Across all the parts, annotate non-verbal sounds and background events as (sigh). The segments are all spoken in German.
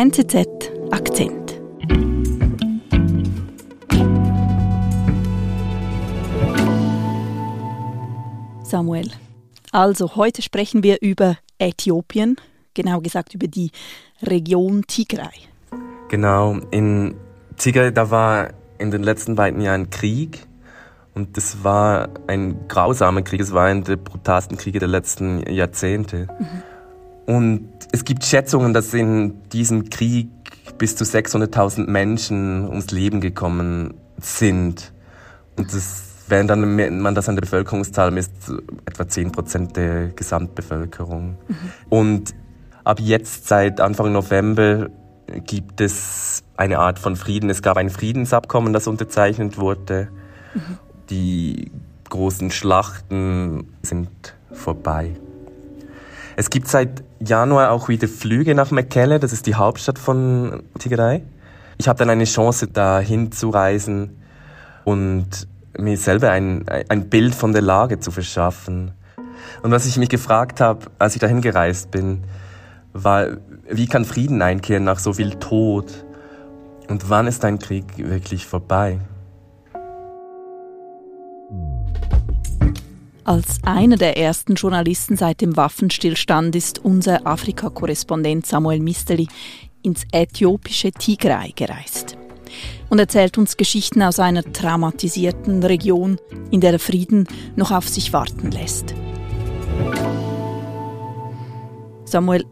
NZZ Akzent. Samuel, also heute sprechen wir über Äthiopien, genau gesagt über die Region Tigray. Genau, in Tigray, da war in den letzten beiden Jahren Krieg und das war ein grausamer Krieg, es war einer der brutalsten Kriege der letzten Jahrzehnte. Mhm. Und es gibt Schätzungen, dass in diesem Krieg bis zu 600.000 Menschen ums Leben gekommen sind. Und das, wenn dann man das an der Bevölkerungszahl misst, etwa 10 Prozent der Gesamtbevölkerung. Mhm. Und ab jetzt, seit Anfang November, gibt es eine Art von Frieden. Es gab ein Friedensabkommen, das unterzeichnet wurde. Mhm. Die großen Schlachten sind vorbei. Es gibt seit Januar auch wieder Flüge nach Mekelle, das ist die Hauptstadt von Tigray. Ich habe dann eine Chance, da hinzureisen und mir selber ein, ein Bild von der Lage zu verschaffen. Und was ich mich gefragt habe, als ich dahin gereist bin, war, wie kann Frieden einkehren nach so viel Tod? Und wann ist ein Krieg wirklich vorbei? Als einer der ersten Journalisten seit dem Waffenstillstand ist unser Afrika-Korrespondent Samuel Misteli ins äthiopische Tigray gereist und erzählt uns Geschichten aus einer traumatisierten Region, in der der Frieden noch auf sich warten lässt. Samuel,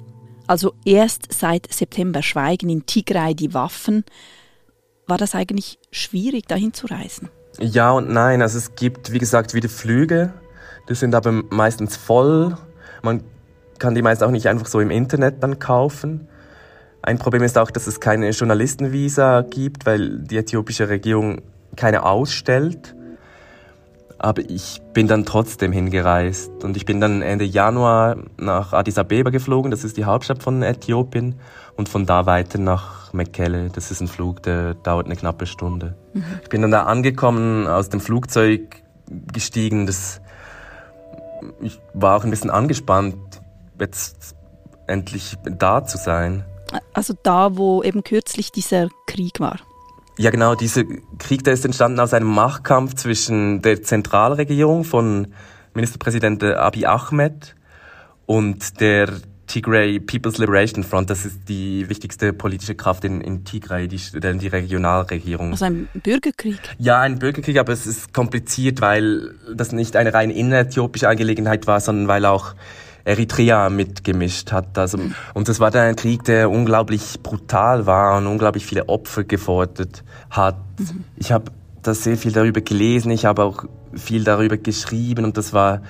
also erst seit September schweigen in Tigray die Waffen. War das eigentlich schwierig, dahin zu reisen? Ja und nein. Also es gibt, wie gesagt, wieder Flüge die sind aber meistens voll. Man kann die meist auch nicht einfach so im Internet dann kaufen. Ein Problem ist auch, dass es keine Journalistenvisa gibt, weil die äthiopische Regierung keine ausstellt. Aber ich bin dann trotzdem hingereist und ich bin dann Ende Januar nach Addis Abeba geflogen, das ist die Hauptstadt von Äthiopien, und von da weiter nach Mekelle. Das ist ein Flug, der dauert eine knappe Stunde. Mhm. Ich bin dann da angekommen, aus dem Flugzeug gestiegen, das ich war auch ein bisschen angespannt, jetzt endlich da zu sein. Also da, wo eben kürzlich dieser Krieg war. Ja, genau, dieser Krieg, der ist entstanden aus einem Machtkampf zwischen der Zentralregierung von Ministerpräsident Abiy Ahmed und der Tigray People's Liberation Front, das ist die wichtigste politische Kraft in, in Tigray, die, die Regionalregierung. Also ein Bürgerkrieg? Ja, ein Bürgerkrieg, aber es ist kompliziert, weil das nicht eine rein inneräthiopische Angelegenheit war, sondern weil auch Eritrea mitgemischt hat. Also, und das war dann ein Krieg, der unglaublich brutal war und unglaublich viele Opfer gefordert hat. Mhm. Ich habe da sehr viel darüber gelesen, ich habe auch viel darüber geschrieben und das war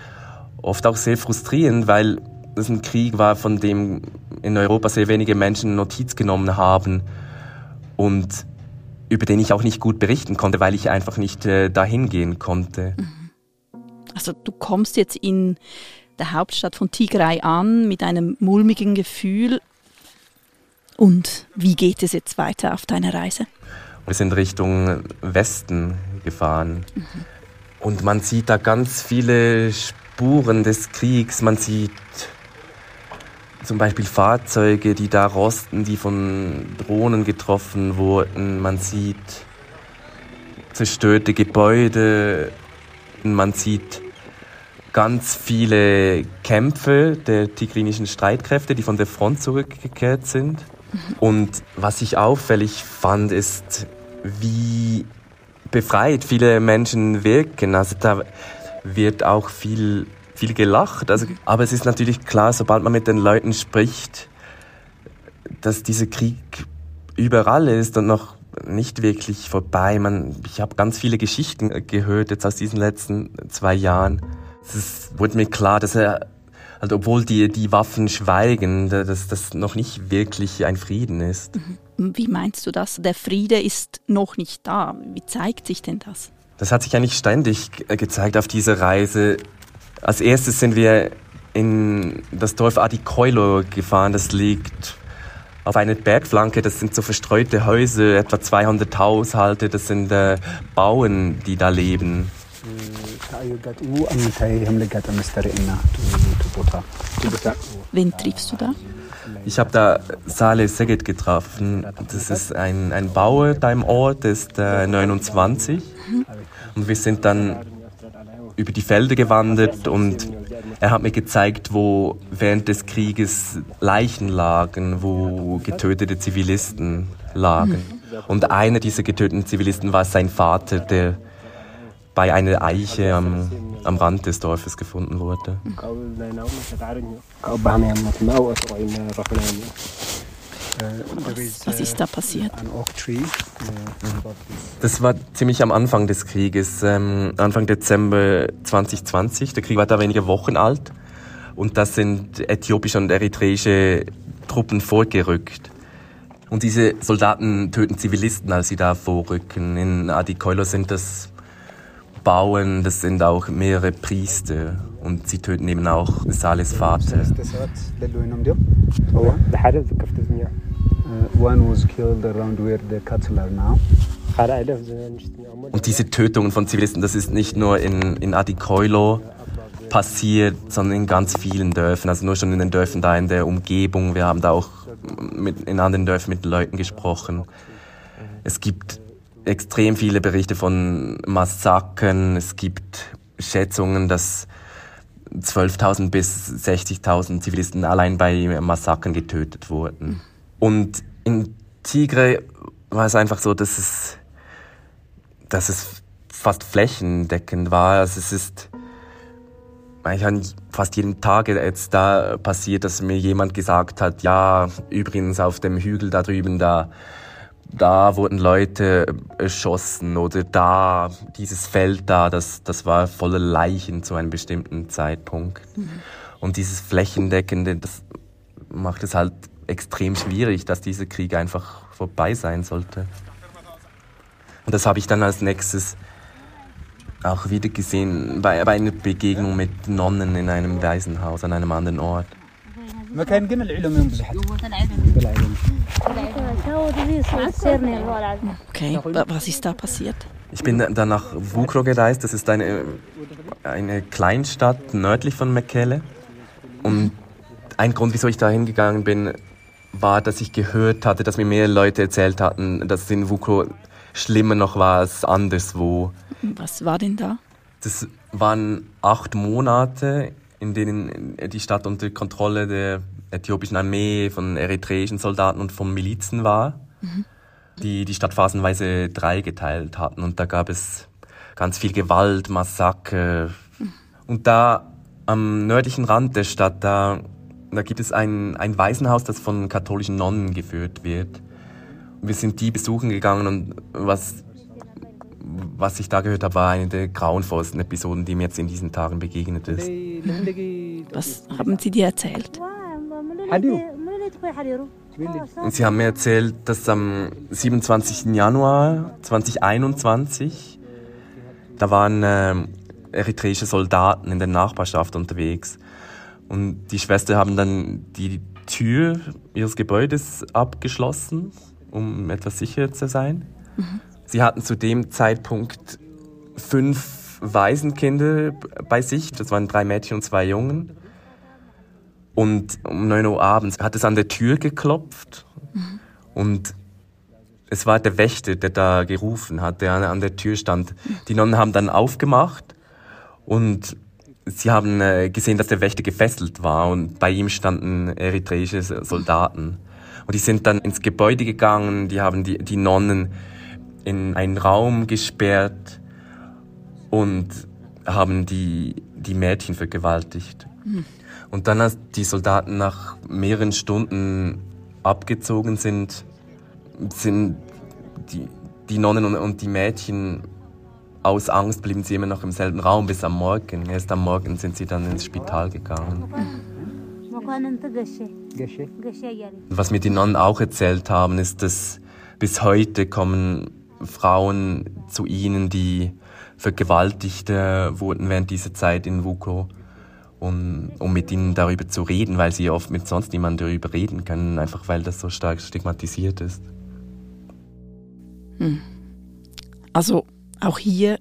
oft auch sehr frustrierend, weil das ein Krieg war, von dem in Europa sehr wenige Menschen Notiz genommen haben und über den ich auch nicht gut berichten konnte, weil ich einfach nicht äh, dahin gehen konnte. Mhm. Also du kommst jetzt in der Hauptstadt von Tigray an mit einem mulmigen Gefühl. Und wie geht es jetzt weiter auf deiner Reise? Wir sind Richtung Westen gefahren. Mhm. Und man sieht da ganz viele Spuren des Kriegs. Man sieht zum Beispiel Fahrzeuge, die da rosten, die von Drohnen getroffen wurden. Man sieht zerstörte Gebäude. Man sieht ganz viele Kämpfe der tigrinischen Streitkräfte, die von der Front zurückgekehrt sind. Und was ich auffällig fand, ist, wie befreit viele Menschen wirken. Also da wird auch viel viel gelacht. Also, aber es ist natürlich klar, sobald man mit den Leuten spricht, dass dieser Krieg überall ist und noch nicht wirklich vorbei. Man, ich habe ganz viele Geschichten gehört jetzt aus diesen letzten zwei Jahren. Es wurde mir klar, dass er, also obwohl die, die Waffen schweigen, dass das noch nicht wirklich ein Frieden ist. Mhm. Wie meinst du das? Der Friede ist noch nicht da. Wie zeigt sich denn das? Das hat sich ja nicht ständig gezeigt auf dieser Reise. Als erstes sind wir in das Dorf Adikoilo gefahren. Das liegt auf einer Bergflanke. Das sind so verstreute Häuser, etwa 200 Haushalte. Das sind äh, Bauern, die da leben. Wen triffst du da? Ich habe da Saleh Seged getroffen. Das ist ein, ein Bauer da im Ort, der ist äh, 29. Und wir sind dann über die Felder gewandert und er hat mir gezeigt, wo während des Krieges Leichen lagen, wo getötete Zivilisten lagen. Und einer dieser getöteten Zivilisten war sein Vater, der bei einer Eiche am, am Rand des Dorfes gefunden wurde. Was ist da passiert? Das war ziemlich am Anfang des Krieges, ähm, Anfang Dezember 2020. Der Krieg war da wenige Wochen alt und da sind äthiopische und eritreische Truppen vorgerückt. Und diese Soldaten töten Zivilisten, als sie da vorrücken. In Adikoilo sind das Bauern, das sind auch mehrere Priester und sie töten eben auch Sales Vater. Und diese Tötungen von Zivilisten, das ist nicht nur in, in Adikoilo passiert, sondern in ganz vielen Dörfern. Also nur schon in den Dörfern da in der Umgebung. Wir haben da auch mit, in anderen Dörfern mit Leuten gesprochen. Es gibt extrem viele Berichte von Massakern. Es gibt Schätzungen, dass 12.000 bis 60.000 Zivilisten allein bei Massakern getötet wurden. Und in Tigre war es einfach so, dass es, dass es fast flächendeckend war. Also es ist eigentlich fast jeden Tag jetzt da passiert, dass mir jemand gesagt hat, ja, übrigens auf dem Hügel da drüben, da da wurden Leute erschossen oder da, dieses Feld da, das, das war voller Leichen zu einem bestimmten Zeitpunkt. Mhm. Und dieses Flächendeckende, das macht es halt extrem schwierig, dass dieser Krieg einfach vorbei sein sollte. Und das habe ich dann als nächstes auch wieder gesehen bei, bei einer Begegnung mit Nonnen in einem Waisenhaus an einem anderen Ort. Okay, was ist da passiert? Ich bin dann nach Vukro gereist. Das ist eine, eine Kleinstadt nördlich von Mekele. Und ein Grund, wieso ich da hingegangen bin, war, dass ich gehört hatte, dass mir mehr Leute erzählt hatten, dass es in Vukro schlimmer noch war als anderswo. Was war denn da? Das waren acht Monate, in denen die Stadt unter Kontrolle der äthiopischen Armee, von eritreischen Soldaten und von Milizen war, mhm. die die Stadt phasenweise drei geteilt hatten. Und da gab es ganz viel Gewalt, Massaker. Mhm. Und da am nördlichen Rand der Stadt, da, da gibt es ein, ein Waisenhaus, das von katholischen Nonnen geführt wird. Wir sind die besuchen gegangen und was, was ich da gehört habe, war eine der grauenvollsten Episoden, die mir jetzt in diesen Tagen begegnet ist. Was haben Sie dir erzählt? Sie haben mir erzählt, dass am 27. Januar 2021, da waren äh, eritreische Soldaten in der Nachbarschaft unterwegs. Und die Schwestern haben dann die Tür ihres Gebäudes abgeschlossen, um etwas sicherer zu sein. Mhm. Sie hatten zu dem Zeitpunkt fünf Waisenkinder bei sich. Das waren drei Mädchen und zwei Jungen. Und um 9 Uhr abends hat es an der Tür geklopft. Mhm. Und es war der Wächter, der da gerufen hat, der an der Tür stand. Die Nonnen haben dann aufgemacht und sie haben äh, gesehen, dass der Wächter gefesselt war und bei ihm standen eritreische Soldaten. Und die sind dann ins Gebäude gegangen, die haben die, die Nonnen in einen Raum gesperrt und haben die, die Mädchen vergewaltigt. Mhm. Und dann, als die Soldaten nach mehreren Stunden abgezogen sind, sind die, die Nonnen und, und die Mädchen aus Angst blieben sie immer noch im selben Raum bis am Morgen. Erst am Morgen sind sie dann ins Spital gegangen. Was mir die Nonnen auch erzählt haben, ist, dass bis heute kommen Frauen zu ihnen, die vergewaltigt wurden während dieser Zeit in Vuko um, um mit ihnen darüber zu reden, weil sie oft mit sonst niemandem darüber reden können, einfach weil das so stark stigmatisiert ist. Hm. Also auch hier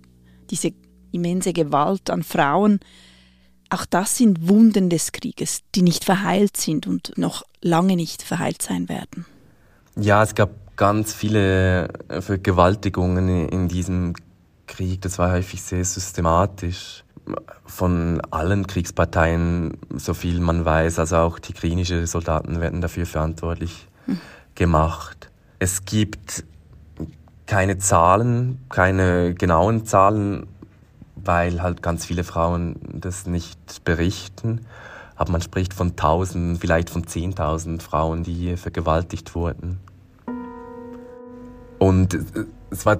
diese immense Gewalt an Frauen. auch das sind Wunden des Krieges, die nicht verheilt sind und noch lange nicht verheilt sein werden. Ja, es gab ganz viele äh, Vergewaltigungen in diesem Krieg. Das war häufig sehr systematisch von allen Kriegsparteien, so viel man weiß. Also auch tigrinische Soldaten werden dafür verantwortlich hm. gemacht. Es gibt keine Zahlen, keine genauen Zahlen, weil halt ganz viele Frauen das nicht berichten. Aber man spricht von tausend, vielleicht von zehntausend Frauen, die hier vergewaltigt wurden. Und es war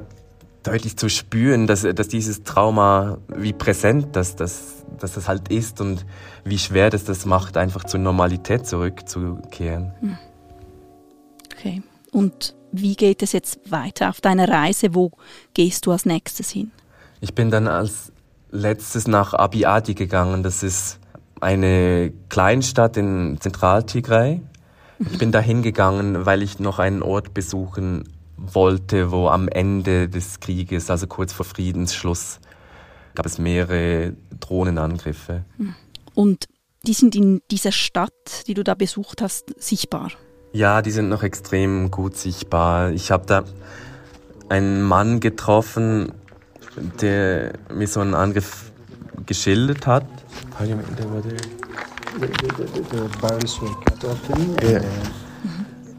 deutlich zu spüren, dass, dass dieses Trauma, wie präsent das, das, dass das halt ist und wie schwer das das macht, einfach zur Normalität zurückzukehren. Hm. Okay. Und wie geht es jetzt weiter auf deiner Reise? Wo gehst du als nächstes hin? Ich bin dann als letztes nach Abiadi gegangen. Das ist eine Kleinstadt in Zentraltigray. Ich bin da hingegangen, weil ich noch einen Ort besuchen wollte, wo am Ende des Krieges, also kurz vor Friedensschluss, gab es mehrere Drohnenangriffe. Und die sind in dieser Stadt, die du da besucht hast, sichtbar? Ja, die sind noch extrem gut sichtbar. Ich habe da einen Mann getroffen, der mir so einen Angriff geschildert hat.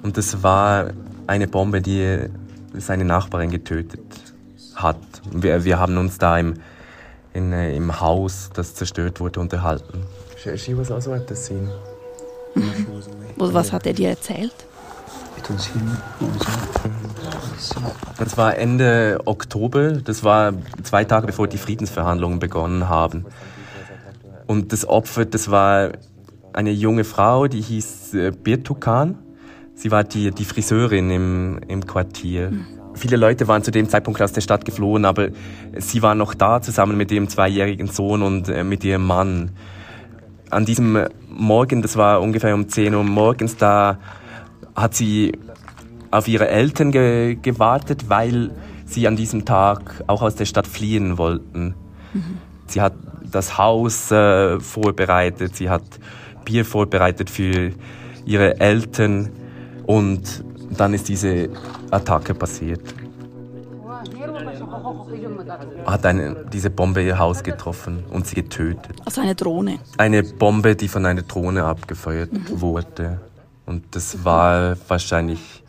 Und das war eine Bombe, die seine Nachbarin getötet hat. Wir, wir haben uns da im, in, im Haus, das zerstört wurde, unterhalten. She was also at the scene. (laughs) Was hat er dir erzählt? Das war Ende Oktober, das war zwei Tage bevor die Friedensverhandlungen begonnen haben. Und das Opfer, das war eine junge Frau, die hieß äh, Birtukan. Sie war die, die Friseurin im, im Quartier. Mhm. Viele Leute waren zu dem Zeitpunkt aus der Stadt geflohen, aber sie war noch da zusammen mit ihrem zweijährigen Sohn und äh, mit ihrem Mann. An diesem Morgen, das war ungefähr um 10 Uhr morgens, da hat sie auf ihre Eltern ge gewartet, weil sie an diesem Tag auch aus der Stadt fliehen wollten. Mhm. Sie hat das Haus äh, vorbereitet, sie hat Bier vorbereitet für ihre Eltern. Und dann ist diese Attacke passiert. Hat eine, diese Bombe ihr Haus getroffen und sie getötet. Also eine Drohne? Eine Bombe, die von einer Drohne abgefeuert mhm. wurde. Und das war wahrscheinlich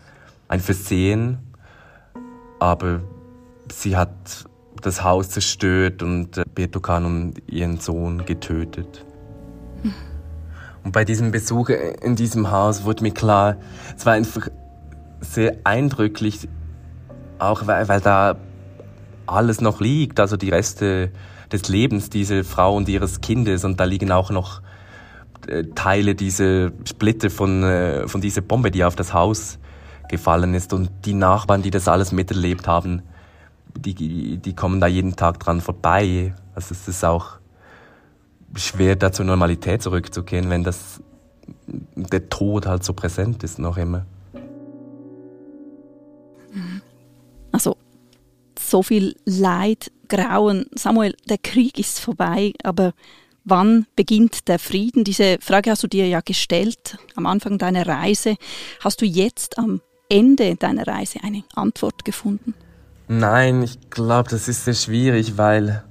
ein Versehen, aber sie hat das Haus zerstört und Betokan und ihren Sohn getötet. Mhm. Und bei diesem Besuch in diesem Haus wurde mir klar, es war einfach sehr eindrücklich, auch weil, weil da alles noch liegt, also die Reste des Lebens dieser Frau und ihres Kindes und da liegen auch noch äh, Teile dieser Splitter von, äh, von dieser Bombe, die auf das Haus gefallen ist und die Nachbarn, die das alles miterlebt haben, die, die kommen da jeden Tag dran vorbei. Also es ist auch schwer, da zur Normalität zurückzukehren, wenn das der Tod halt so präsent ist noch immer. So viel Leid, Grauen. Samuel, der Krieg ist vorbei, aber wann beginnt der Frieden? Diese Frage hast du dir ja gestellt am Anfang deiner Reise. Hast du jetzt am Ende deiner Reise eine Antwort gefunden? Nein, ich glaube, das ist sehr schwierig, weil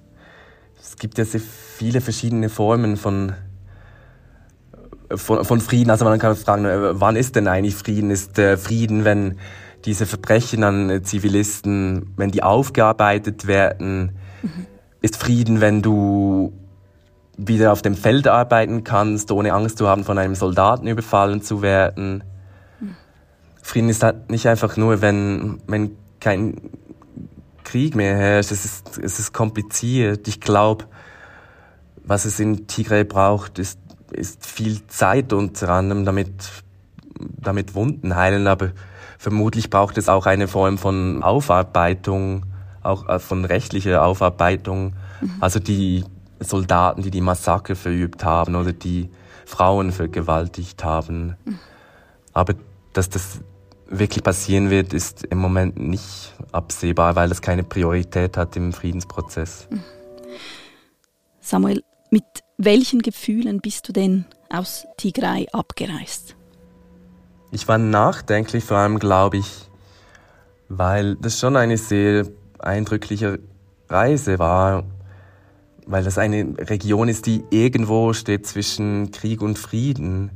es gibt ja sehr viele verschiedene Formen von, von, von Frieden. Also man kann fragen, äh, wann ist denn eigentlich Frieden? Ist äh, Frieden, wenn diese Verbrechen an Zivilisten, wenn die aufgearbeitet werden? Mhm. Ist Frieden, wenn du wieder auf dem Feld arbeiten kannst, ohne Angst zu haben, von einem Soldaten überfallen zu werden? Mhm. Frieden ist halt nicht einfach nur, wenn, wenn kein Krieg mehr herrscht. Es ist, es ist kompliziert. Ich glaube, was es in Tigray braucht, ist, ist viel Zeit unter anderem, damit, damit Wunden heilen. Aber vermutlich braucht es auch eine Form von Aufarbeitung, auch äh, von rechtlicher Aufarbeitung. Mhm. Also die Soldaten, die die Massaker verübt haben oder die Frauen vergewaltigt haben. Mhm. Aber dass das wirklich passieren wird, ist im Moment nicht absehbar, weil es keine Priorität hat im Friedensprozess. Mhm. Samuel, Mit welchen Gefühlen bist du denn aus Tigray abgereist? Ich war nachdenklich, vor allem glaube ich, weil das schon eine sehr eindrückliche Reise war, weil das eine Region ist, die irgendwo steht zwischen Krieg und Frieden.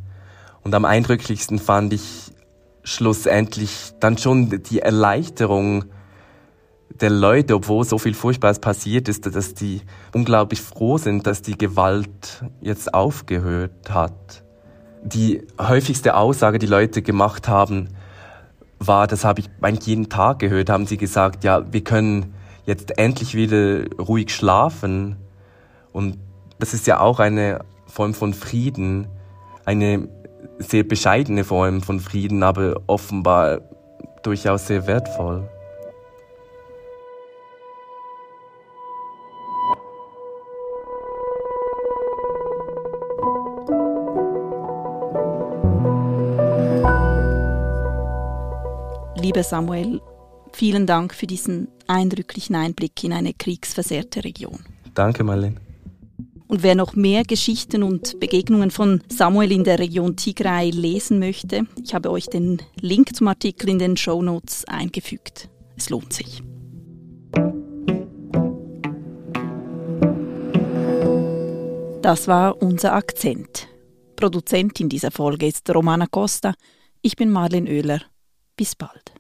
Und am eindrücklichsten fand ich schlussendlich dann schon die Erleichterung der Leute, obwohl so viel Furchtbares passiert ist, dass die unglaublich froh sind, dass die Gewalt jetzt aufgehört hat. Die häufigste Aussage, die Leute gemacht haben, war, das habe ich eigentlich jeden Tag gehört, haben sie gesagt, ja, wir können jetzt endlich wieder ruhig schlafen. Und das ist ja auch eine Form von Frieden, eine sehr bescheidene Form von Frieden, aber offenbar durchaus sehr wertvoll. Lieber Samuel, vielen Dank für diesen eindrücklichen Einblick in eine kriegsversehrte Region. Danke, Marlene. Und wer noch mehr Geschichten und Begegnungen von Samuel in der Region Tigray lesen möchte, ich habe euch den Link zum Artikel in den Show Notes eingefügt. Es lohnt sich. Das war unser Akzent. Produzentin dieser Folge ist Romana Costa. Ich bin Marlene Oehler. Bis bald.